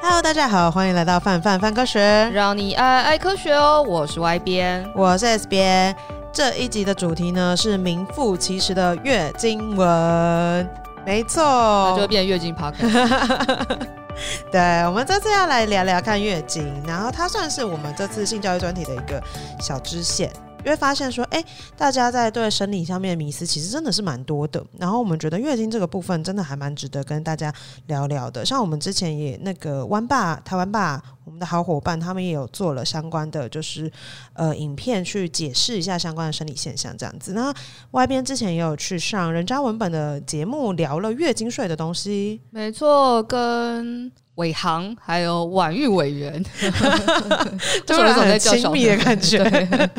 Hello，大家好，欢迎来到范范范科学，让你爱爱科学哦。我是 Y 边，我是 S 边。这一集的主题呢是名副其实的月经文，没错，那就会变月经 podcast。对，我们这次要来聊聊看月经，然后它算是我们这次性教育专题的一个小支线。会发现说，哎，大家在对生理上面的迷思其实真的是蛮多的。然后我们觉得月经这个部分真的还蛮值得跟大家聊聊的。像我们之前也那个湾爸台湾爸，我们的好伙伴他们也有做了相关的就是呃影片去解释一下相关的生理现象这样子。那外边之前也有去上人渣文本的节目聊了月经税的东西，没错，跟。伟航还有婉玉委员 突然很亲密的感觉。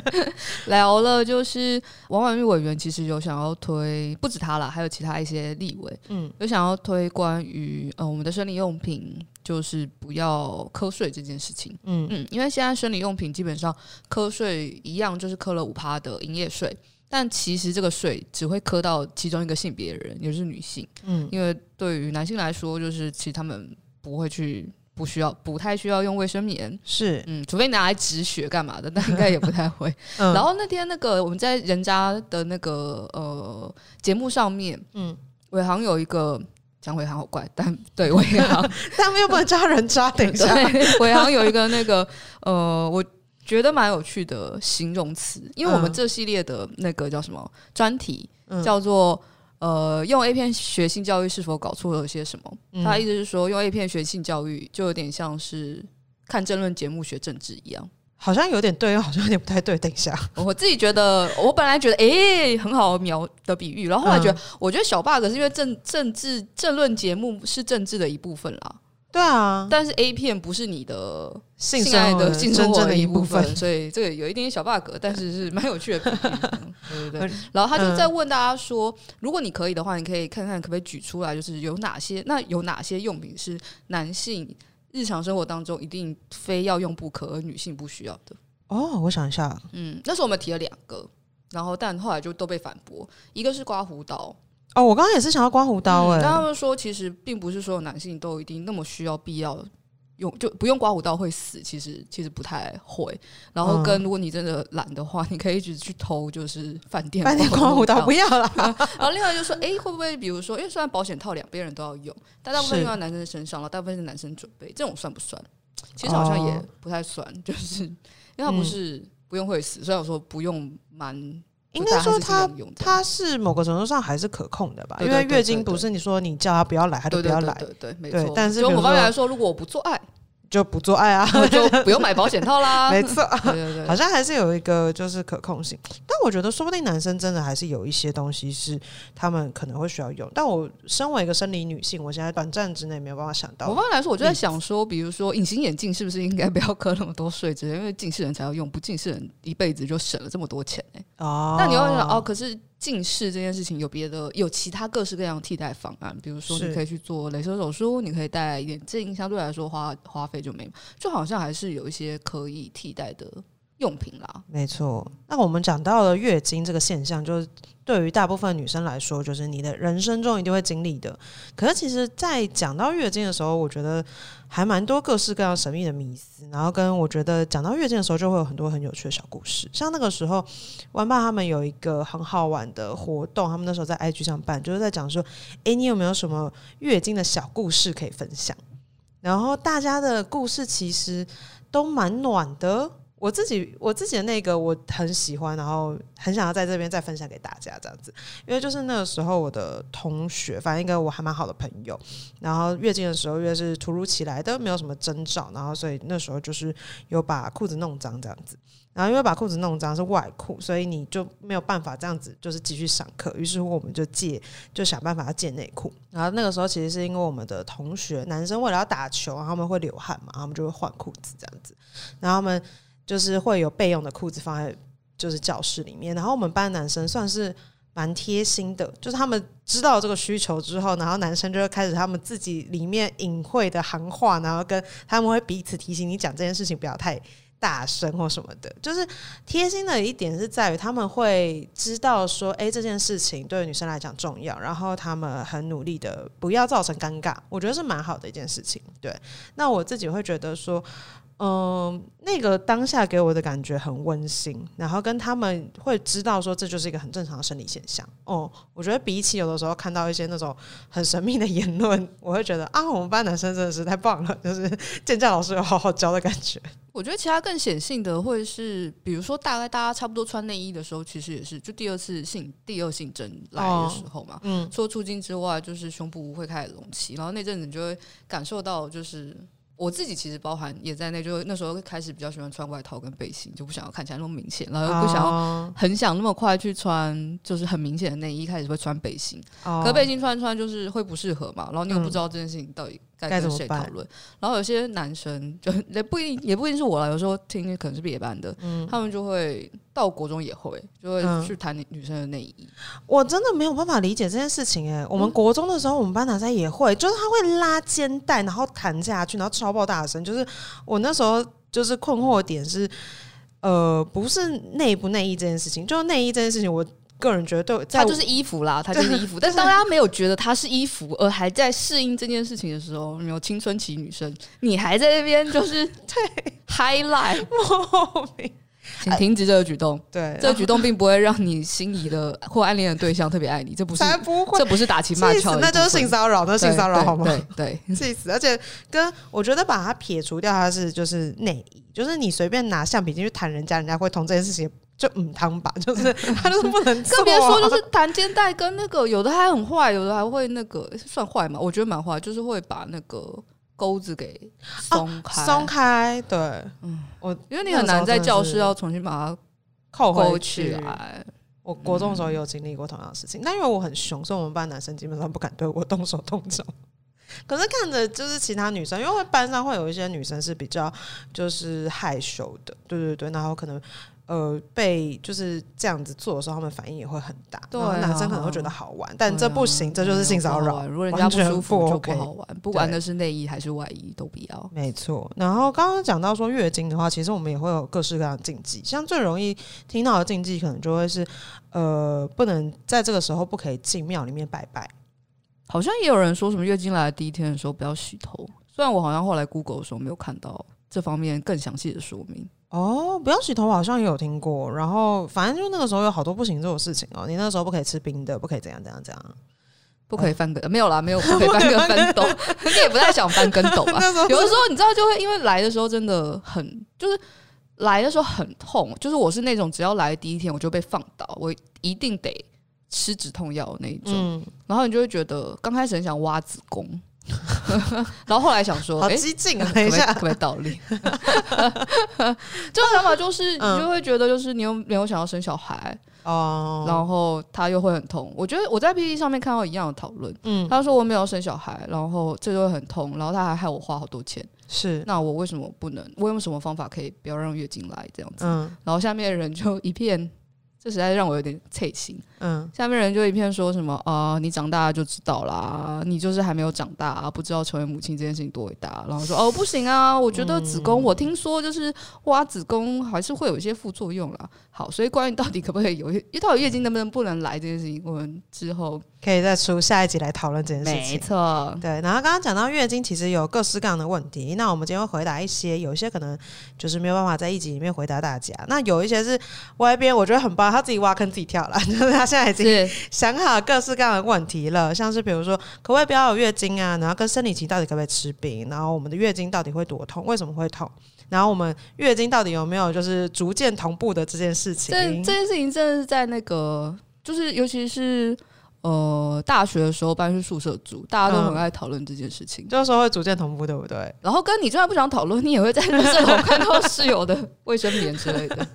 聊了就是王婉玉委员其实有想要推，不止他了，还有其他一些立委，嗯，有想要推关于呃我们的生理用品就是不要瞌睡这件事情。嗯嗯，因为现在生理用品基本上瞌睡一样，就是磕了五趴的营业税，但其实这个税只会磕到其中一个性别的人，也就是女性。嗯，因为对于男性来说，就是其实他们。不会去，不需要，不太需要用卫生棉，是，嗯，除非拿来止血干嘛的，但应该也不太会。嗯、然后那天那个我们在人家的那个呃节目上面，嗯，伟航有一个讲伟航好怪，但对伟航，但又不能抓人渣，等一下，伟航有一个那个呃，我觉得蛮有趣的形容词，因为我们这系列的那个叫什么专题、嗯、叫做。呃，用 A 片学性教育是否搞错了些什么？嗯、他意思是说，用 A 片学性教育就有点像是看政论节目学政治一样，好像有点对，又好像有点不太对。等一下，我自己觉得，我本来觉得，哎、欸，很好描的比喻，然后后来觉得，嗯、我觉得小 bug 是因为政政治政论节目是政治的一部分啦。对啊，但是 A 片不是你的性爱的性生活的一部分，所以这个有一点点小 bug，但是是蛮有趣的。对对对。然后他就在问大家说，如果你可以的话，你可以看看可不可以举出来，就是有哪些那有哪些用品是男性日常生活当中一定非要用不可，而女性不需要的。哦，我想一下，嗯，那时候我们提了两个，然后但后来就都被反驳，一个是刮胡刀。哦，我刚刚也是想要刮胡刀哎、欸。但他们说，其实并不是所有男性都一定那么需要必要用，就不用刮胡刀会死。其实其实不太会。然后跟如果你真的懒的话，你可以一直去偷，就是饭店饭店刮胡刀不要了。然后另外就说，哎、欸，会不会比如说，因为虽然保险套两边人都要用，但大部分用在男生身上了，大部分是男生准备，这种算不算？其实好像也不太算，就是因为它不是不用会死，虽然我说不用蛮。应该说它它是某个程度上还是可控的吧，因为月经不是你说你叫他不要来，他就不要来，对对，没错。但是就某方面来说，如果我不做爱。就不做爱啊，就不用买保险套啦。没错，对对对，好像还是有一个就是可控性。但我觉得说不定男生真的还是有一些东西是他们可能会需要用。但我身为一个生理女性，我现在短暂之内没有办法想到。我方面来说，我就在想说，比如说隐形眼镜是不是应该不要磕那么多税？之类，因为近视人才要用，不近视人一辈子就省了这么多钱呢、欸。哦，那你要想哦，可是。近视这件事情有别的，有其他各式各样的替代方案，比如说你可以去做镭射手术，你可以戴眼镜，相对来说花花费就没，就好像还是有一些可以替代的用品啦。没错，那我们讲到了月经这个现象，就是。对于大部分女生来说，就是你的人生中一定会经历的。可是，其实，在讲到月经的时候，我觉得还蛮多各式各样神秘的迷思。然后，跟我觉得讲到月经的时候，就会有很多很有趣的小故事。像那个时候，玩爸他们有一个很好玩的活动，他们那时候在 IG 上办，就是在讲说：“哎，你有没有什么月经的小故事可以分享？”然后，大家的故事其实都蛮暖的。我自己我自己的那个我很喜欢，然后很想要在这边再分享给大家这样子，因为就是那个时候我的同学，反正一个我还蛮好的朋友，然后月经的时候越是突如其来的，没有什么征兆，然后所以那时候就是有把裤子弄脏这样子，然后因为把裤子弄脏是外裤，所以你就没有办法这样子就是继续上课，于是乎我们就借就想办法要借内裤，然后那个时候其实是因为我们的同学男生为了要打球，然后他们会流汗嘛，然后他们就会换裤子这样子，然后他们。就是会有备用的裤子放在就是教室里面，然后我们班男生算是蛮贴心的，就是他们知道这个需求之后，然后男生就会开始他们自己里面隐晦的行话，然后跟他们会彼此提醒你讲这件事情不要太大声或什么的，就是贴心的一点是在于他们会知道说，哎，这件事情对女生来讲重要，然后他们很努力的不要造成尴尬，我觉得是蛮好的一件事情。对，那我自己会觉得说。嗯，那个当下给我的感觉很温馨，然后跟他们会知道说，这就是一个很正常的生理现象。哦，我觉得比起有的时候看到一些那种很神秘的言论，我会觉得啊，我们班男生真的是太棒了，就是健教老师有好好教的感觉。我觉得其他更显性的会是，比如说大概大家差不多穿内衣的时候，其实也是就第二次性第二性征来的时候嘛。哦、嗯，除了出经之外，就是胸部会开始隆起，然后那阵子你就会感受到就是。我自己其实包含也在内，就那时候开始比较喜欢穿外套跟背心，就不想要看起来那么明显，然后又不想要很想那么快去穿，就是很明显的内衣，开始会穿背心，可背心穿穿就是会不适合嘛，然后你又不知道这件事情到底。该跟谁讨论？然后有些男生就也不一定，也不一定是我啦。有时候听可能是别班的，嗯、他们就会到国中也会，就会去谈女生的内衣、嗯。我真的没有办法理解这件事情哎、欸。我们国中的时候，我们班男生也会，就是他会拉肩带，然后弹下去，然后超爆大声。就是我那时候就是困惑的点是，呃，不是内不内衣这件事情，就是内衣这件事情我。个人觉得对，它就是衣服啦，它就是衣服。但是当大家没有觉得它是衣服，而还在适应这件事情的时候，有青春期女生，你还在那边就是 对 highlight 莫名，请停止这个举动。对，这个举动并不会让你心仪的或暗恋的对象特别爱你，这不是，不会，这不是打情骂俏，那就是性骚扰，那性骚扰好吗？对，气死！而且跟我觉得把它撇除掉，它是就是内衣，就是你随便拿橡皮筋去弹人家，人家会同这件事情。就嗯，汤吧，就是他就是不能、啊。更别说就是弹肩带跟那个，有的还很坏，有的还会那个算坏嘛？我觉得蛮坏，就是会把那个钩子给松开，松、啊、开。对，嗯，我因为你很难在教室要重新把它扣回来。我国中的时候也有经历过同样的事情，嗯、但因为我很凶，所以我们班男生基本上不敢对我动手动脚。可是看着就是其他女生，因为班上会有一些女生是比较就是害羞的，对对对，然后可能。呃，被就是这样子做的时候，他们反应也会很大。对、啊，男生可能会觉得好玩，啊、但这不行，啊、这就是性骚扰。如果人家不舒服就不好玩，不管那是内衣还是外衣都不要。没错。然后刚刚讲到说月经的话，其实我们也会有各式各样的禁忌，像最容易听到的禁忌，可能就会是呃，不能在这个时候不可以进庙里面拜拜。好像也有人说什么月经来的第一天的时候不要洗头，虽然我好像后来 Google 的时候没有看到这方面更详细的说明。哦，不要洗头，好像也有听过。然后反正就那个时候有好多不行这种事情哦。你那时候不可以吃冰的，不可以怎样怎样怎样，不可以翻跟，没有啦，没有 不可以翻跟翻斗。你也不太想翻跟斗吧？有的时候你知道，就会因为来的时候真的很，就是来的时候很痛。就是我是那种只要来第一天我就被放倒，我一定得吃止痛药那一种。嗯，然后你就会觉得刚开始很想挖子宫。然后后来想说，好激进啊！等一下，特别倒立。这种想法就是，你就会觉得，就是你又没有想要生小孩哦，然后他又会很痛。我觉得我在 PPT 上面看到一样的讨论，嗯，他说我没有生小孩，然后这就会很痛，然后他还害我花好多钱。是，那我为什么不能？我用什么方法可以不要让月经来这样子？嗯，然后下面的人就一片。这实在是让我有点脆心。嗯，下面人就一片说什么啊、呃，你长大就知道啦，你就是还没有长大，啊不知道成为母亲这件事情多伟大。然后说哦，不行啊，我觉得子宫，我听说就是挖子宫还是会有一些副作用啦。好，所以关于到底可不可以有，到底月经能不能不能来这件事情，我们之后。可以再出下一集来讨论这件事情。没错，对。然后刚刚讲到月经，其实有各式各样的问题。那我们今天会回答一些，有一些可能就是没有办法在一集里面回答大家。那有一些是外边我觉得很棒，他自己挖坑自己跳了，就是他现在已经想好各式各样的问题了。像是比如说，可不可以不要有月经啊？然后跟生理期到底可不可以吃冰？然后我们的月经到底会多痛？为什么会痛？然后我们月经到底有没有就是逐渐同步的这件事情？这这件事情真的是在那个，就是尤其是。呃，大学的时候搬去宿舍住，大家都很爱讨论这件事情。就是说会逐渐同步，对不对？然后跟你就算不想讨论，你也会在宿舍口 看到室友的卫生棉之类的。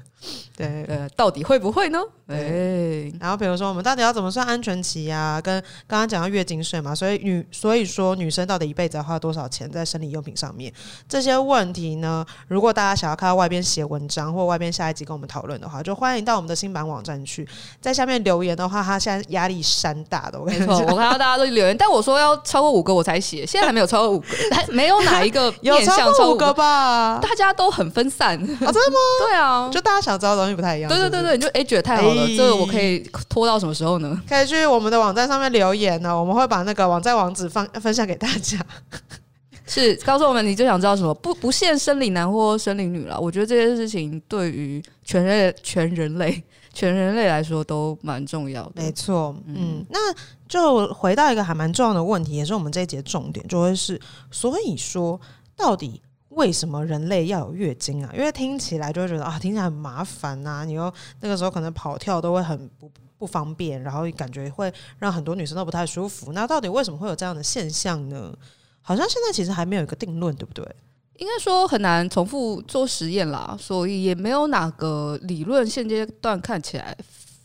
对呃，到底会不会呢？哎，然后比如说我们到底要怎么算安全期啊？跟刚刚讲到月经税嘛，所以女所以说女生到底一辈子要花多少钱在生理用品上面？这些问题呢，如果大家想要看到外边写文章或外边下一集跟我们讨论的话，就欢迎到我们的新版网站去，在下面留言的话，他现在压力山大的。我跟你说，我看到大家都留言，但我说要超过五个我才写，现在还没有超过五个，还 没有哪一个有超过五个吧？大家都很分散啊？真的吗？对啊，就大家想知道的东西不太一样。对对对对，你就哎觉得太好了，这个我可以拖到什么时候呢？可以去我们的网站上面留言呢，我们会把那个网站网址放分享给大家。是告诉我们，你最想知道什么？不不限生理男或生理女了。我觉得这件事情对于全人类、全人类、全人类来说都蛮重要的。没错，嗯，那就回到一个还蛮重要的问题，也是我们这一节重点，就会是，所以说到底。为什么人类要有月经啊？因为听起来就会觉得啊，听起来很麻烦呐、你又那个时候可能跑跳都会很不不方便，然后感觉会让很多女生都不太舒服。那到底为什么会有这样的现象呢？好像现在其实还没有一个定论，对不对？应该说很难重复做实验啦，所以也没有哪个理论现阶段看起来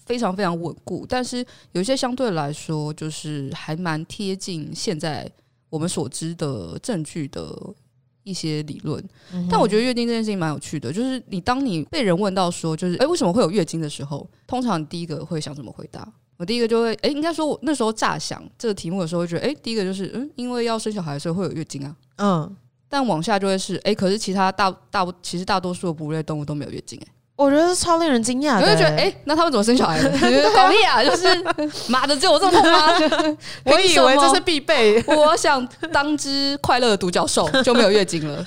非常非常稳固。但是有些相对来说，就是还蛮贴近现在我们所知的证据的。一些理论，但我觉得月经这件事情蛮有趣的。就是你当你被人问到说，就是哎、欸，为什么会有月经的时候，通常第一个会想怎么回答？我第一个就会哎、欸，应该说我那时候乍想这个题目的时候，会觉得哎、欸，第一个就是嗯，因为要生小孩，所以会有月经啊。嗯，但往下就会是哎、欸，可是其他大大其实大多数的哺乳类动物都没有月经哎、欸。我觉得是超令人惊讶的，我就觉得，哎、欸，那他们怎么生小孩的？好厉害，就是妈的，只有我这么痛吗？我以为这是必备。我想当只快乐的独角兽就没有月经了。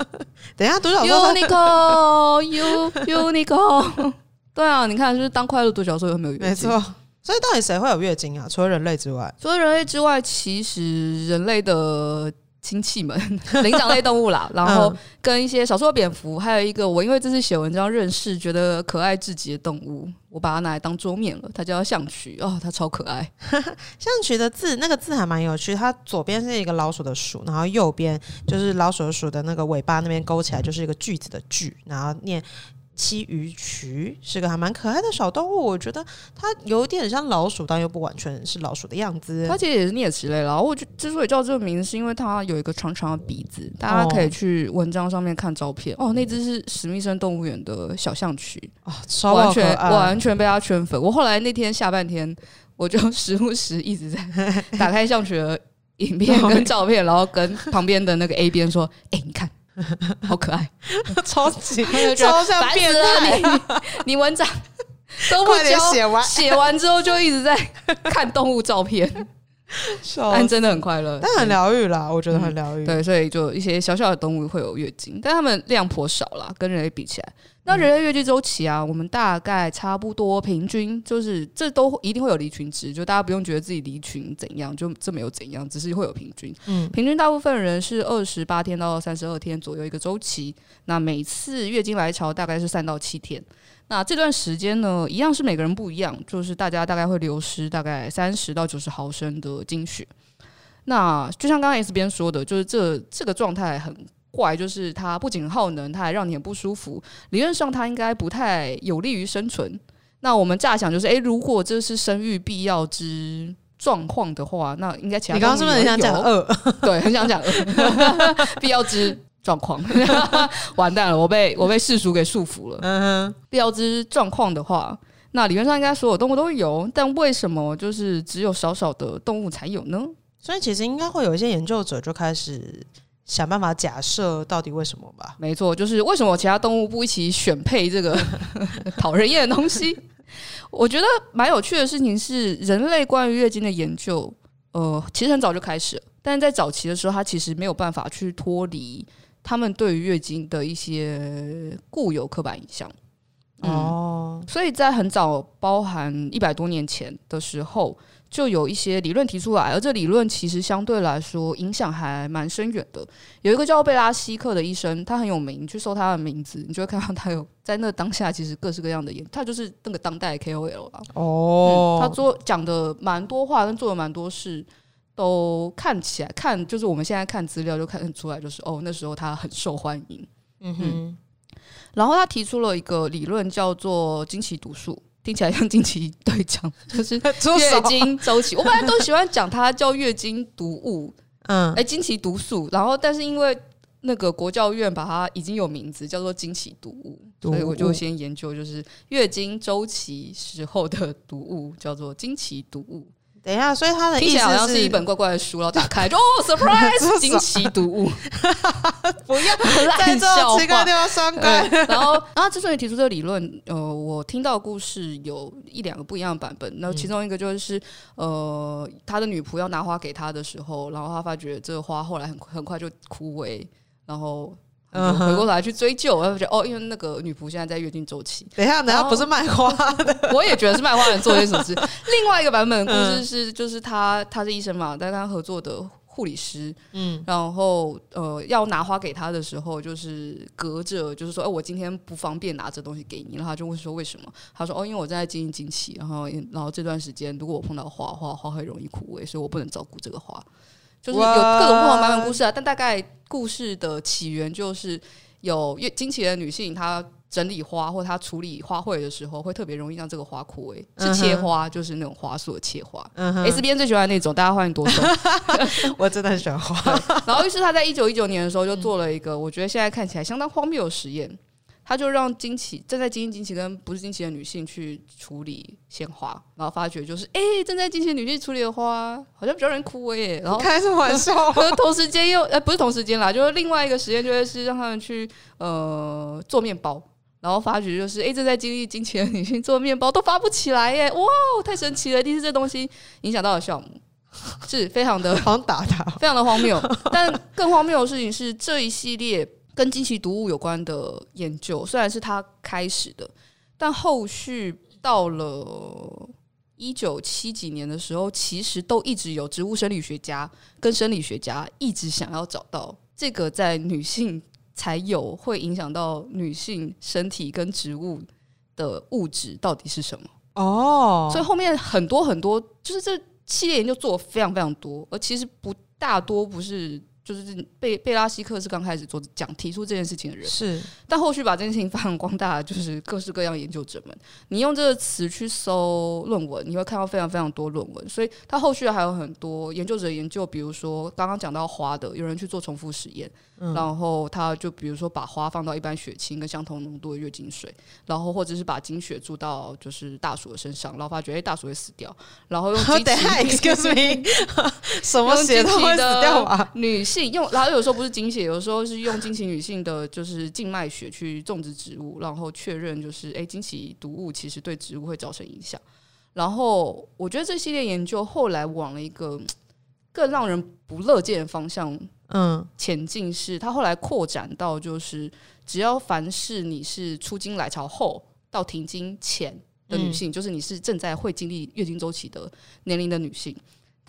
等一下，独角兽，Unicorn，Unicorn，对啊，你看，就是当快乐独角兽又没有月经，没错。所以到底谁会有月经啊？除了人类之外，除了人类之外，其实人类的。亲戚们，灵长类动物啦，然后跟一些少数的蝙蝠，还有一个我因为这次写文章认识，觉得可爱至极的动物，我把它拿来当桌面了。它叫象渠哦，它超可爱。象渠的字，那个字还蛮有趣，它左边是一个老鼠的鼠，然后右边就是老鼠的鼠的那个尾巴那边勾起来就是一个句子的句，然后念。七鱼渠是个还蛮可爱的小动物，我觉得它有点像老鼠，但又不完全是老鼠的样子。它其实也是啮齿类了。我之所以叫这个名字，是因为它有一个长长的鼻子。大家可以去文章上面看照片哦，那只是史密森动物园的小象渠啊，超完全完全被它圈粉。我后来那天下半天，我就时不时一直在打开象渠的影片 跟照片，然后跟旁边的那个 A 边说：“哎、欸，你看。” 好可爱，超级超像变态！你 文章都不交，写完。写完之后就一直在看动物照片，但真的很快乐，但很疗愈啦，我觉得很疗愈。对，所以就一些小小的动物会有月经，但它们量颇少啦，跟人类比起来。那人类月经周期啊，我们大概差不多平均就是这都一定会有离群值，就大家不用觉得自己离群怎样，就这没有怎样，只是会有平均。嗯，平均大部分人是二十八天到三十二天左右一个周期。那每次月经来潮大概是三到七天。那这段时间呢，一样是每个人不一样，就是大家大概会流失大概三十到九十毫升的精血。那就像刚刚 S 边说的，就是这这个状态很。怪就是它不仅耗能，它还让你很不舒服。理论上它应该不太有利于生存。那我们乍想就是，哎、欸，如果这是生育必要之状况的话，那应该其他你刚刚是不是很想讲二？对，很想讲饿。必要之状况，完蛋了，我被我被世俗给束缚了。嗯哼，必要之状况的话，那理论上应该所有动物都有，但为什么就是只有少少的动物才有呢？所以其实应该会有一些研究者就开始。想办法假设到底为什么吧？没错，就是为什么其他动物不一起选配这个 讨人厌的东西？我觉得蛮有趣的事情是，人类关于月经的研究，呃，其实很早就开始了，但是在早期的时候，它其实没有办法去脱离他们对于月经的一些固有刻板印象。哦、嗯，所以在很早，包含一百多年前的时候。就有一些理论提出来，而这理论其实相对来说影响还蛮深远的。有一个叫贝拉希克的医生，他很有名，你去搜他的名字，你就会看到他有在那当下其实各式各样的研，他就是那个当代 KOL 啊。哦、嗯，他做讲的蛮多话，跟做的蛮多事，都看起来看就是我们现在看资料就看得出来，就是哦那时候他很受欢迎。嗯哼。然后他提出了一个理论，叫做惊奇毒素，听起来像惊奇队长，就是 月经周期。我本来都喜欢讲它叫月经毒物，嗯，哎，经期毒素。然后，但是因为那个国教院把它已经有名字叫做经期毒物，所以我就先研究，就是月经周期时候的毒物叫做经期毒物。等一下，所以他的意思好像是一本怪怪的书，然后打开就哦，surprise，惊奇读物，不要烂笑话，然后，然后之所以提出这个理论，呃，我听到故事有一两个不一样的版本。那其中一个就是，呃，他的女仆要拿花给他的时候，然后他发觉这个花后来很很快就枯萎，然后。嗯，回过头来去追究，我就觉得哦，因为那个女仆现在在月经周期。等一下，等一下，不是卖花的，我也觉得是卖花人做些什么事。另外一个版本的故事是，就是他他是医生嘛，但跟他合作的护理师，嗯，然后呃要拿花给他的时候，就是隔着，就是说，哎，我今天不方便拿这东西给你，然后他就问说为什么？他说哦，因为我正在经营经期，然后然后这段时间如果我碰到花花，花会容易枯萎，所以我不能照顾这个花。就是有各种不同版本故事啊，但大概故事的起源就是有月经期的女性，她整理花或她处理花卉的时候，会特别容易让这个花枯萎。是切花，就是那种花束的切花。，S 边最喜欢那种，大家欢迎多说。我真的很喜欢花。然后，于是他在一九一九年的时候就做了一个，我觉得现在看起来相当荒谬的实验。他就让惊奇正在经历惊奇跟不是惊奇的女性去处理鲜花，然后发觉就是，哎、欸，正在经期的女性处理的花好像比较容易枯萎耶。然后开什么玩笑？可 是同时间又，呃，不是同时间啦，就是另外一个实验，就会是让他们去呃做面包，然后发觉就是，哎、欸，正在经历经期的女性做面包都发不起来耶，哇，太神奇了！一定是这东西影响到了项目，是非常的 好打他，非常的荒谬。但更荒谬的事情是这一系列。跟惊奇毒物有关的研究，虽然是他开始的，但后续到了一九七几年的时候，其实都一直有植物生理学家跟生理学家一直想要找到这个在女性才有会影响到女性身体跟植物的物质到底是什么哦。所以后面很多很多，就是这系列研究做的非常非常多，而其实不大多不是。就是贝贝拉希克是刚开始做讲提出这件事情的人，是，但后续把这件事情发扬光大，就是各式各样研究者们。你用这个词去搜论文，你会看到非常非常多论文。所以他后续还有很多研究者研究，比如说刚刚讲到花的，有人去做重复实验。嗯、然后他就比如说把花放到一般血清跟相同浓度的月经水，然后或者是把精血注到就是大鼠的身上，然后发觉哎大鼠会死掉，然后用 机器，excuse me，什么血都会死掉啊？女性用，然后有时候不是经血，有时候是用经期女性的就是静脉血去种植植物，然后确认就是哎经期毒物其实对植物会造成影响。然后我觉得这系列研究后来往了一个更让人不乐见的方向。嗯，前进是它后来扩展到，就是只要凡是你是出经来潮后到停经前的女性，嗯、就是你是正在会经历月经周期的年龄的女性，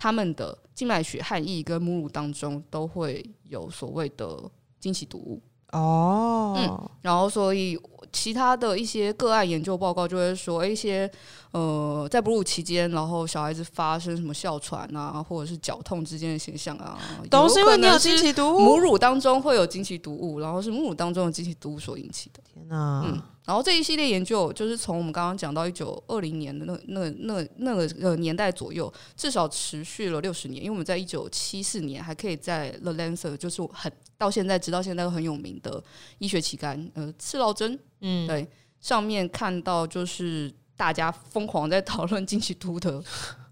她们的静脉血、汗液跟母乳当中都会有所谓的经期毒物。哦，嗯，然后所以其他的一些个案研究报告就会说，一些呃，在哺乳期间，然后小孩子发生什么哮喘啊，或者是绞痛之间的现象啊，都是因为你有经期毒物，母乳当中会有经期毒物，然后是母乳当中的经期毒物所引起的。天哪，嗯。然后这一系列研究就是从我们刚刚讲到一九二零年的那那那那个呃年代左右，至少持续了六十年。因为我们在一九七四年还可以在 The Lancet，就是很到现在直到现在都很有名的医学期刊，呃，赤道针，嗯，对，上面看到就是。大家疯狂在讨论经期毒的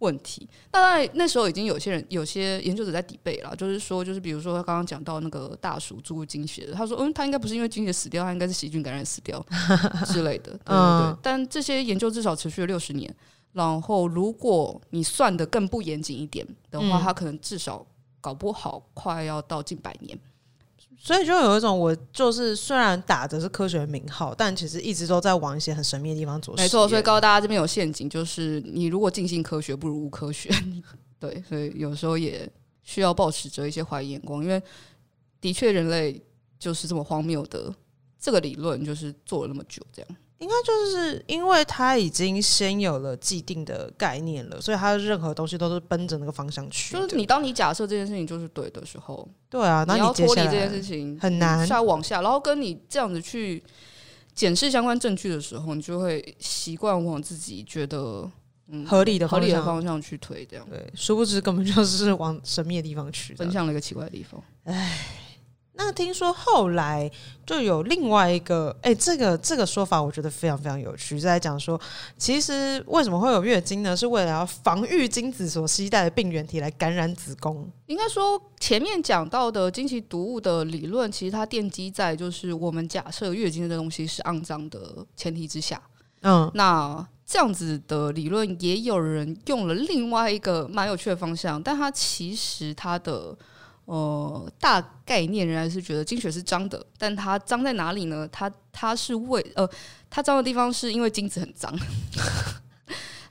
问题，当然那时候已经有些人、有些研究者在 debate 了，就是说，就是比如说他刚刚讲到那个大鼠注入经血的，他说，嗯，他应该不是因为经血死掉，他应该是细菌感染死掉 之类的，对对对。但这些研究至少持续了六十年，然后如果你算的更不严谨一点的话，他可能至少搞不好快要到近百年。所以就有一种，我就是虽然打的是科学的名号，但其实一直都在往一些很神秘的地方走。没错，所以告诉大家这边有陷阱，就是你如果尽信科学，不如无科学。对，所以有时候也需要保持着一些怀疑眼光，因为的确人类就是这么荒谬的这个理论，就是做了那么久，这样。应该就是因为他已经先有了既定的概念了，所以他的任何东西都是奔着那个方向去。就是你当你假设这件事情就是对的时候，对啊，那你要脱离这件事情很难，下往下，然后跟你这样子去检视相关证据的时候，你就会习惯往自己觉得嗯合理的合理的方向去推，这样对，殊不知根本就是往神秘的地方去，奔向了一个奇怪的地方。唉。那听说后来就有另外一个，哎、欸，这个这个说法我觉得非常非常有趣，在讲说，其实为什么会有月经呢？是为了要防御精子所携带的病原体来感染子宫。应该说前面讲到的经期毒物的理论，其实它奠基在就是我们假设月经这东西是肮脏的前提之下。嗯，那这样子的理论也有人用了另外一个蛮有趣的方向，但它其实它的。呃，大概念仍然是觉得经血是脏的，但它脏在哪里呢？它它是为呃，它脏的地方是因为精子很脏。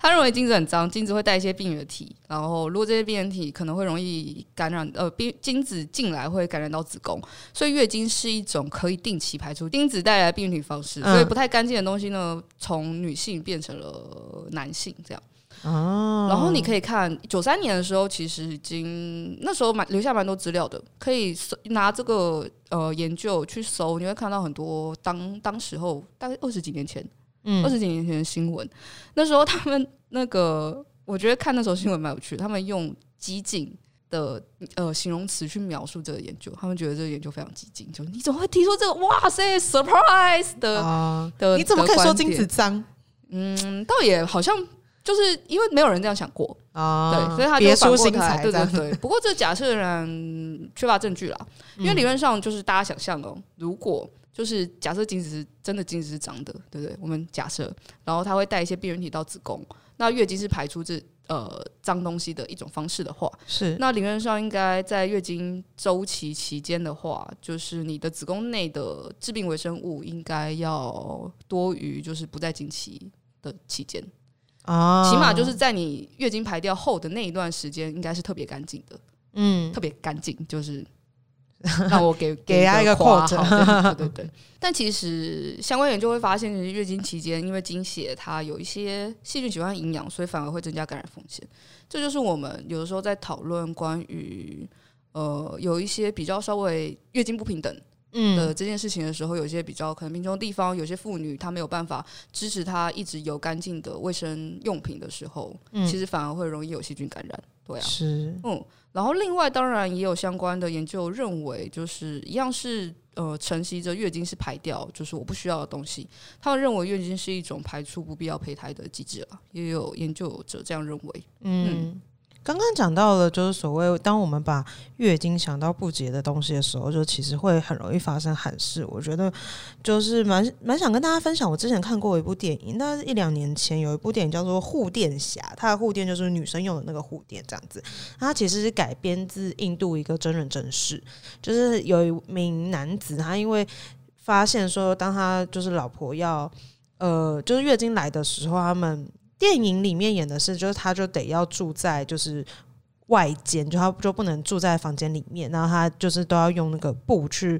他认为精子很脏，精子会带一些病原体，然后如果这些病原体可能会容易感染，呃，病精子进来会感染到子宫，所以月经是一种可以定期排出精子带来的病原体方式，所以不太干净的东西呢，从女性变成了男性这样。哦，然后你可以看九三年的时候，其实已经那时候蛮留下蛮多资料的，可以拿这个呃研究去搜，你会看到很多当当时候大概二十几年前，嗯，二十几年前的新闻。那时候他们那个，我觉得看那时候新闻蛮有趣，他们用激进的呃形容词去描述这个研究，他们觉得这个研究非常激进，就你怎么会提出这个哇塞 surprise 的、uh, 的？你怎么可以说精子脏？嗯，倒也好像。就是因为没有人这样想过啊，对，所以他就别出心裁，对对对。不过这假设仍然缺乏证据啦，因为理论上就是大家想象哦，如果就是假设精子是真的精子是脏的，对不对？我们假设，然后它会带一些病原体到子宫，那月经是排出这呃脏东西的一种方式的话，是那理论上应该在月经周期期间的话，就是你的子宫内的致病微生物应该要多于就是不在经期的期间。啊，起码就是在你月经排掉后的那一段时间，应该是特别干净的，嗯，特别干净，就是 让我给给大家一个括号，对对对。但其实相关研究会发现，月经期间因为经血它有一些细菌喜欢营养，所以反而会增加感染风险。这就是我们有的时候在讨论关于呃有一些比较稍微月经不平等。嗯。的这件事情的时候，有些比较可能贫穷的地方，有些妇女她没有办法支持她一直有干净的卫生用品的时候，嗯，其实反而会容易有细菌感染，对啊，是，嗯，然后另外当然也有相关的研究认为，就是一样是呃承袭着月经是排掉，就是我不需要的东西，他们认为月经是一种排出不必要胚胎的机制了，也有研究者这样认为，嗯。嗯刚刚讲到了，就是所谓当我们把月经想到不洁的东西的时候，就其实会很容易发生憾事。我觉得就是蛮蛮想跟大家分享，我之前看过一部电影，那是一两年前有一部电影叫做《护垫侠》，它的护垫就是女生用的那个护垫，这样子。它其实是改编自印度一个真人真事，就是有一名男子，他因为发现说，当他就是老婆要呃，就是月经来的时候，他们。电影里面演的是，就是他就得要住在就是外间，就他就不能住在房间里面，然后他就是都要用那个布去。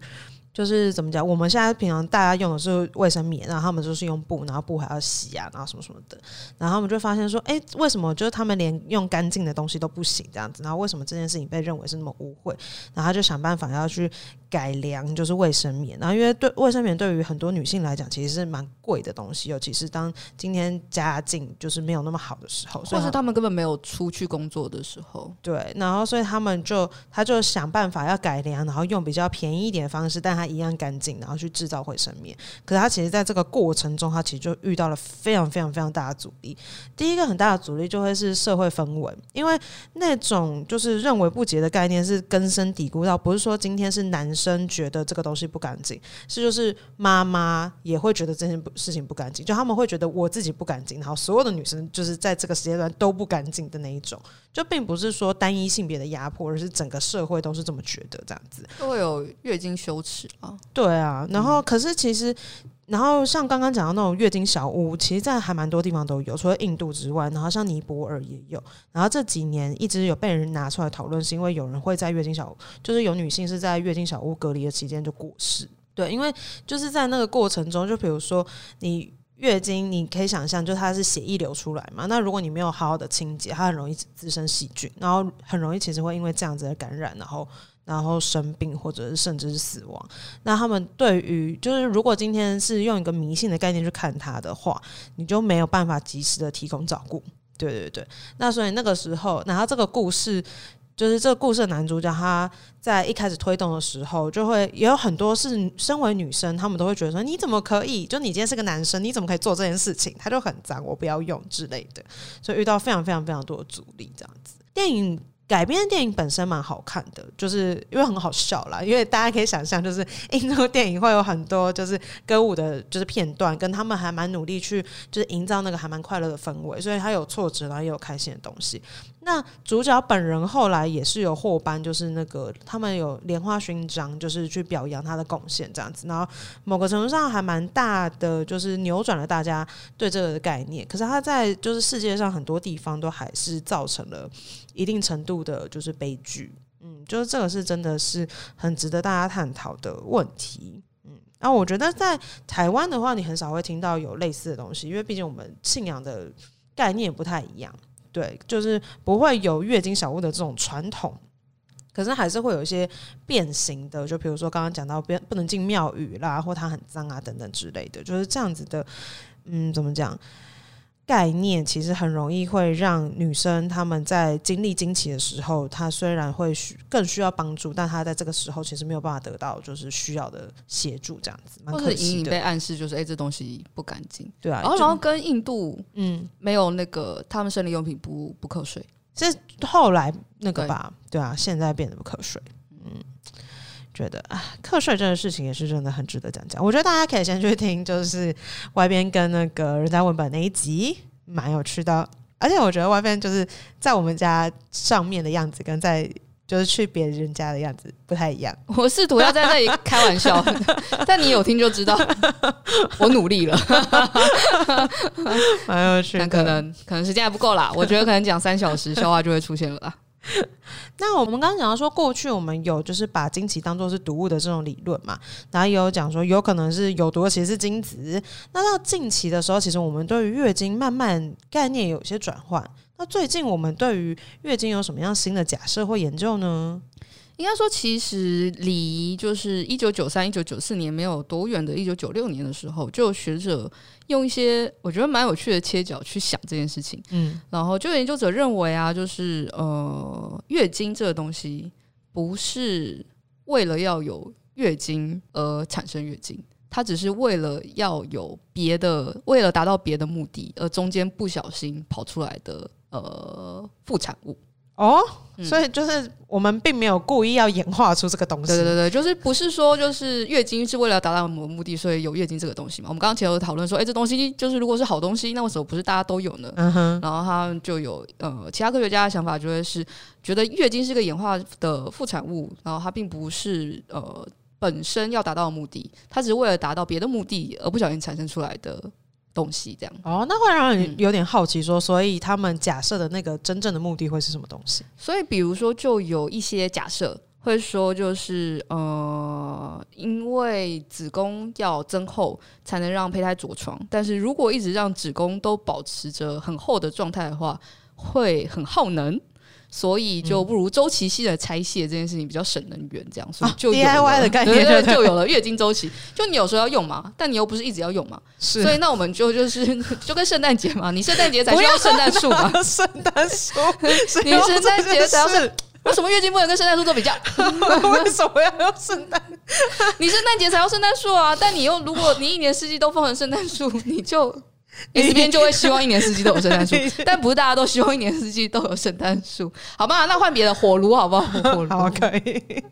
就是怎么讲？我们现在平常大家用的是卫生棉，然后他们就是用布，然后布还要洗啊，然后什么什么的。然后我们就发现说，哎、为什么就是他们连用干净的东西都不行这样子？然后为什么这件事情被认为是那么污秽？然后他就想办法要去改良，就是卫生棉。然后因为对卫生棉对于很多女性来讲，其实是蛮贵的东西，尤其是当今天家境就是没有那么好的时候，或是他们根本没有出去工作的时候。对，然后所以他们就他就想办法要改良，然后用比较便宜一点的方式，但他。一样干净，然后去制造卫生棉。可是他其实在这个过程中，他其实就遇到了非常非常非常大的阻力。第一个很大的阻力就会是社会氛围，因为那种就是认为不洁的概念是根深蒂固到，不是说今天是男生觉得这个东西不干净，是就是妈妈也会觉得这件事情不干净，就他们会觉得我自己不干净，然后所有的女生就是在这个时间段都不干净的那一种。就并不是说单一性别的压迫，而是整个社会都是这么觉得，这样子都会有月经羞耻啊。对啊，然后可是其实，然后像刚刚讲到那种月经小屋，其实，在还蛮多地方都有，除了印度之外，然后像尼泊尔也有。然后这几年一直有被人拿出来讨论，是因为有人会在月经小屋，就是有女性是在月经小屋隔离的期间就过世。对，因为就是在那个过程中，就比如说你。月经你可以想象，就它是血液流出来嘛。那如果你没有好好的清洁，它很容易滋生细菌，然后很容易其实会因为这样子的感染，然后然后生病或者是甚至是死亡。那他们对于就是如果今天是用一个迷信的概念去看他的话，你就没有办法及时的提供照顾。对对对，那所以那个时候，然后这个故事。就是这个故事的男主角，他在一开始推动的时候，就会也有很多是身为女生，他们都会觉得说：“你怎么可以？就你今天是个男生，你怎么可以做这件事情？”他就很脏，我不要用之类的，所以遇到非常非常非常多的阻力。这样子，电影改编的电影本身蛮好看的，就是因为很好笑啦。因为大家可以想象，就是印度电影会有很多就是歌舞的，就是片段，跟他们还蛮努力去就是营造那个还蛮快乐的氛围，所以他有挫折，然后也有开心的东西。那主角本人后来也是有获颁，就是那个他们有莲花勋章，就是去表扬他的贡献这样子。然后某个程度上还蛮大的，就是扭转了大家对这个的概念。可是他在就是世界上很多地方都还是造成了一定程度的，就是悲剧。嗯，就是这个是真的是很值得大家探讨的问题。嗯，然后我觉得在台湾的话，你很少会听到有类似的东西，因为毕竟我们信仰的概念不太一样。对，就是不会有月经小屋的这种传统，可是还是会有一些变形的，就比如说刚刚讲到不不能进庙宇啦，或它很脏啊等等之类的，就是这样子的。嗯，怎么讲？概念其实很容易会让女生她们在经历经期的时候，她虽然会需更需要帮助，但她在这个时候其实没有办法得到就是需要的协助，这样子，蛮可惜的。隐隐被暗示就是，哎、欸，这东西不干净，对啊。然后，然后跟印度，嗯，没有那个他们生理用品不不课税，是后来那个吧？对，对啊，现在变得不课税。嗯，觉得啊，课税这件事情也是真的很值得讲讲。我觉得大家可以先去听，就是外边跟那个人在文本那一集。蛮有趣的，而且我觉得外边就是在我们家上面的样子，跟在就是去别人家的样子不太一样。我试图要在那里开玩笑，但你有听就知道，我努力了。蛮有趣的，但可能可能时间还不够啦。我觉得可能讲三小时，笑话就会出现了啦。那我们刚刚讲到说，过去我们有就是把经期当做是毒物的这种理论嘛，然后也有讲说有可能是有毒的其实是精子。那到近期的时候，其实我们对于月经慢慢概念有些转换。那最近我们对于月经有什么样新的假设或研究呢？应该说，其实离就是一九九三、一九九四年没有多远的，一九九六年的时候，就学者用一些我觉得蛮有趣的切角去想这件事情。嗯，然后就研究者认为啊，就是呃，月经这个东西不是为了要有月经而产生月经，它只是为了要有别的，为了达到别的目的而中间不小心跑出来的呃副产物。哦，所以就是我们并没有故意要演化出这个东西。对对对，就是不是说就是月经是为了达到某个目的，所以有月经这个东西嘛？我们刚刚前头讨论说，哎，这东西就是如果是好东西，那为什么不是大家都有呢？嗯哼。然后他就有呃，其他科学家的想法就会是觉得月经是个演化的副产物，然后它并不是呃本身要达到的目的，它只是为了达到别的目的而不小心产生出来的。东西这样哦，那会让人有点好奇，说，所以他们假设的那个真正的目的会是什么东西？所以，比如说，就有一些假设会说，就是呃，因为子宫要增厚才能让胚胎着床，但是如果一直让子宫都保持着很厚的状态的话，会很耗能。所以就不如周期性的拆卸这件事情比较省能源，这样所以就 DIY 的概念就就有了月经周期。就你有时候要用嘛，但你又不是一直要用嘛，是。所以那我们就就是 就跟圣诞节嘛，你圣诞节才需要圣诞树嘛，圣诞树，你圣诞节才要是，为什么月经不能跟圣诞树做比较？为什么要用圣诞？你圣诞节才要圣诞树啊，但你又如果你一年四季都放成圣诞树，你就。你这边就会希望一年四季都有圣诞树，但不是大家都希望一年四季都有圣诞树，好吧？那换别的火炉好不好？火炉 好可以。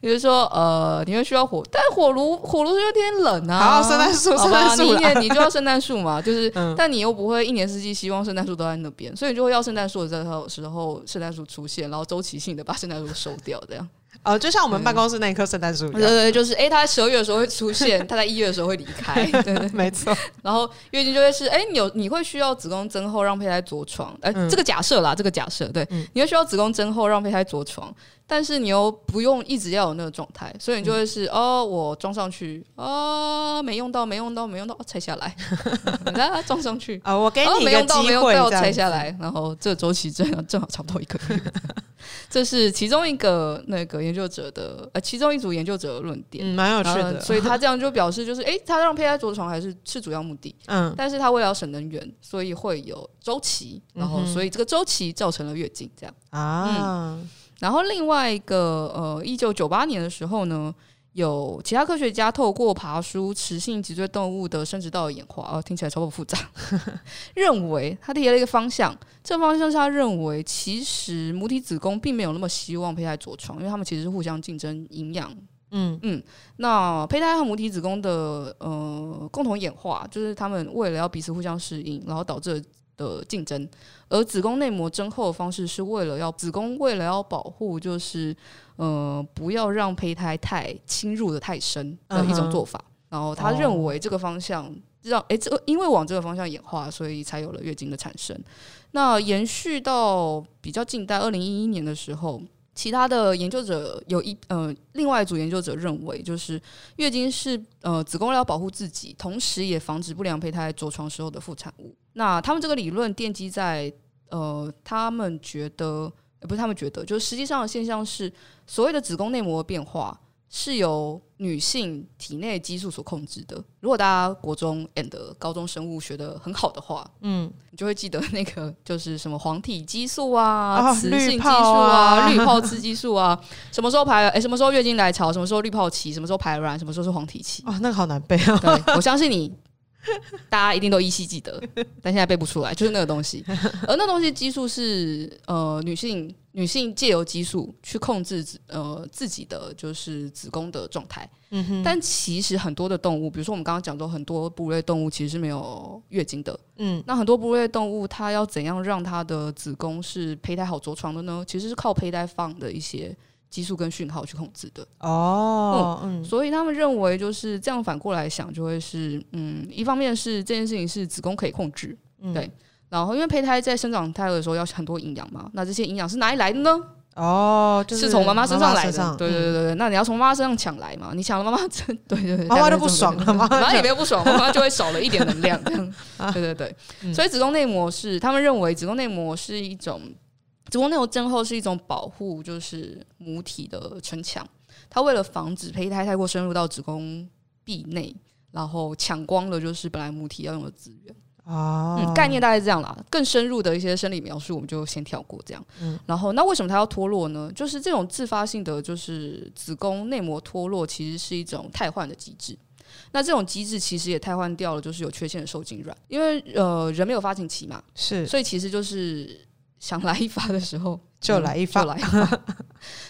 比如说，呃，你会需要火，但火炉火炉是有点冷啊。好，圣诞树，圣诞树？你就要圣诞树嘛，就是，嗯、但你又不会一年四季希望圣诞树都在那边，所以你就会要圣诞树的时候时候圣诞树出现，然后周期性的把圣诞树收掉，这样。哦，就像我们办公室那一棵圣诞树，一样。对对，就是哎、欸，他在十二月的时候会出现，他在一月的时候会离开，对，对，没错。然后月经就会是，哎、欸，你有你会需要子宫增厚让胚胎着床，哎、这个假设啦，这个假设，对，嗯、你会需要子宫增厚让胚胎着床，但是你又不用一直要有那个状态，所以你就会是，嗯、哦，我装上去，哦，没用到，没用到，没用到，拆下来，来装上去，啊、哦，我给你一个机会，没用到，没用到，拆下来，然后这周期正正好差不多一个月。这是其中一个那个研究者的呃，其中一组研究者的论点，嗯，蛮有趣的。所以他这样就表示，就是哎，他让胚胎着床还是是主要目的，嗯，但是他为了要省能源，所以会有周期，然后所以这个周期造成了月经，这样。啊。嗯，然后另外一个呃，一九九八年的时候呢。有其他科学家透过爬梳雌性脊椎动物的生殖道演化，哦，听起来超不复杂，认为他提了一个方向，这个方向是他认为其实母体子宫并没有那么希望胚胎着床，因为他们其实是互相竞争营养。嗯嗯，那胚胎和母体子宫的呃共同演化，就是他们为了要彼此互相适应，然后导致的竞争，而子宫内膜增厚的方式是为了要子宫为了要保护，就是。呃，不要让胚胎太侵入的太深的一种做法。Uh huh. 然后他认为这个方向让诶，这个因为往这个方向演化，所以才有了月经的产生。那延续到比较近代，二零一一年的时候，其他的研究者有一呃，另外一组研究者认为，就是月经是呃子宫要保护自己，同时也防止不良胚胎着床时候的副产物。那他们这个理论奠基在呃，他们觉得。不是他们觉得，就是实际上的现象是，所谓的子宫内膜变化是由女性体内激素所控制的。如果大家国中 and 高中生物学的很好的话，嗯，你就会记得那个就是什么黄体激素啊、雌性激素啊、滤泡刺激素啊，什么时候排？哎，什么时候月经来潮？什么时候滤泡期？什么时候排卵？什么时候是黄体期？啊，那个好难背啊！对，我相信你。大家一定都依稀记得，但现在背不出来，就是那个东西。而那东西激素是呃女性女性借由激素去控制呃自己的就是子宫的状态。嗯哼。但其实很多的动物，比如说我们刚刚讲到很多哺乳类动物其实是没有月经的。嗯。那很多哺乳类动物它要怎样让它的子宫是胚胎好着床的呢？其实是靠胚胎放的一些。激素跟讯号去控制的哦，嗯，嗯，所以他们认为就是这样，反过来想就会是，嗯，一方面是这件事情是子宫可以控制，嗯、对，然后因为胚胎在生长胎儿的时候要很多营养嘛，那这些营养是哪里来的呢？哦，就是从妈妈身上来的，上对对对对，嗯、那你要从妈妈身上抢来嘛，你抢了妈妈，对对对，妈妈就不爽了，妈妈也没有不爽，妈妈就会少了一点能量，这样，对 对对，嗯、所以子宫内膜是他们认为子宫内膜是一种。子宫内膜增厚是一种保护，就是母体的城墙。它为了防止胚胎太过深入到子宫壁内，然后抢光了就是本来母体要用的资源。啊、嗯，概念大概是这样啦。更深入的一些生理描述，我们就先跳过这样。嗯，然后那为什么它要脱落呢？就是这种自发性的，就是子宫内膜脱落，其实是一种汰换的机制。那这种机制其实也汰换掉了，就是有缺陷的受精卵，因为呃人没有发情期嘛，是，所以其实就是。想来一发的时候 就来一发，就来一发。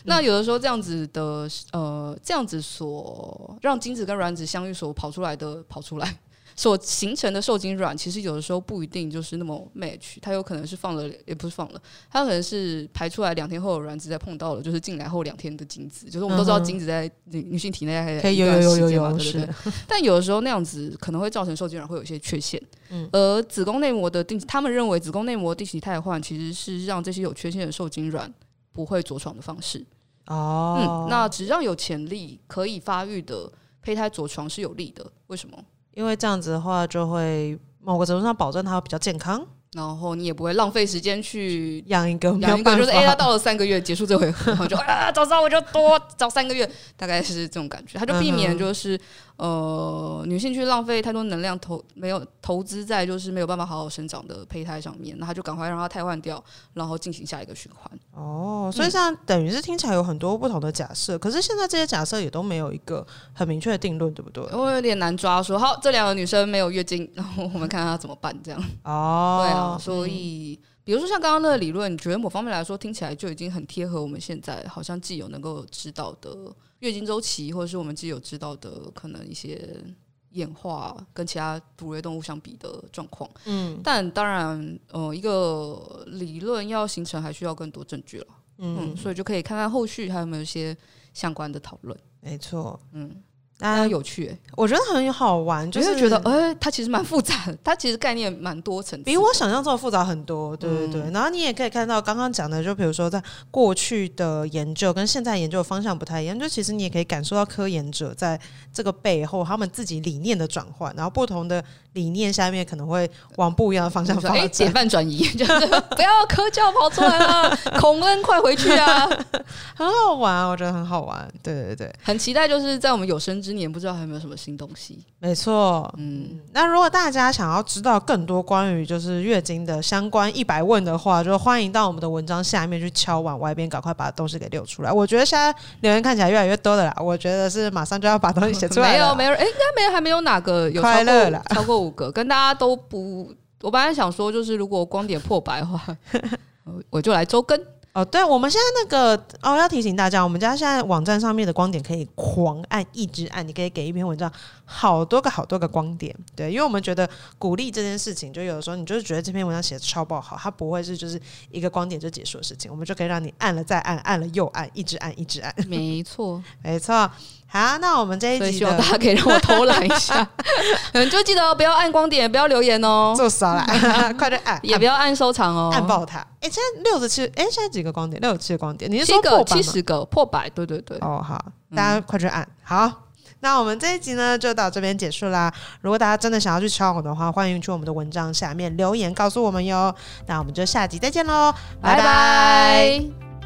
那有的时候这样子的，呃，这样子所让精子跟卵子相遇所跑出来的跑出来。所形成的受精卵，其实有的时候不一定就是那么 match，它有可能是放了，也不是放了，它有可能是排出来两天后的卵子再碰到了，就是进来后两天的精子，就是我们都知道精子在女女性体内还有一段时间嘛，对不对？但有的时候那样子可能会造成受精卵会有一些缺陷，嗯，而子宫内膜的定，他们认为子宫内膜定期汰换其实是让这些有缺陷的受精卵不会着床的方式，哦，嗯，那只让有潜力可以发育的胚胎着床是有利的，为什么？因为这样子的话，就会某个程度上保证它比较健康，然后你也不会浪费时间去养一个，养一个就是哎，它到了三个月结束这回合，就啊，早知道我就多找三个月，大概是这种感觉，它就避免就是。呃，女性去浪费太多能量投没有投资在就是没有办法好好生长的胚胎上面，那她就赶快让它汰换掉，然后进行下一个循环。哦，所以这样等于是听起来有很多不同的假设，可是现在这些假设也都没有一个很明确的定论，对不对？我有点难抓说，说好这两个女生没有月经，然后我们看看她怎么办这样。哦，对啊，所以。嗯比如说像刚刚那个理论，你觉得某方面来说听起来就已经很贴合我们现在好像既有能够知道的月经周期，或者是我们既有知道的可能一些演化跟其他哺乳类动物相比的状况。嗯，但当然，呃，一个理论要形成还需要更多证据了。嗯，嗯，所以就可以看看后续还有没有一些相关的讨论。没错，嗯。那有趣、欸，我觉得很好玩，就是觉得，哎、欸，它其实蛮复杂的，它其实概念蛮多层次，比我想象中的复杂很多。对对对，嗯、然后你也可以看到刚刚讲的，就比如说在过去的研究跟现在研究的方向不太一样，就其实你也可以感受到科研者在这个背后他们自己理念的转换，然后不同的理念下面可能会往不一样的方向发展。哎，解放转移，就是 不要科教跑出来了，孔恩快回去啊，很好玩，我觉得很好玩。对对对，很期待，就是在我们有生之年，不知道还有没有什么新东西。没错，嗯，那如果大家想要知道更多关于就是月经的相关一百问的话，就欢迎到我们的文章下面去敲碗外边，赶快把东西给溜出来。我觉得现在留言看起来越来越多的啦，我觉得是马上就要把东西写出来。没有，没有，哎，应该没有，还没有哪个有 快乐了，超过五个，跟大家都不。我本来想说，就是如果光点破百的话，我就来周更。哦，对，我们现在那个哦，要提醒大家，我们家现在网站上面的光点可以狂按，一直按，你可以给一篇文章好多个好多个光点，对，因为我们觉得鼓励这件事情，就有的时候你就是觉得这篇文章写的超爆好，它不会是就是一个光点就结束的事情，我们就可以让你按了再按，按了又按，一直按，一直按，没错，没错。好，那我们这一集希望大家可以让我偷懒一下，嗯，就记得不要按光点，不要留言哦，做啥啦？快点按，也不要按收藏哦，按爆它。哎、欸，现在六十七，哎，现在几个光点？六十七个光点，你是说破七十个破百？对对对。哦，好，大家快去按。嗯、好，那我们这一集呢就到这边结束啦。如果大家真的想要去敲我的话，欢迎去我们的文章下面留言告诉我们哟。那我们就下集再见喽，拜拜。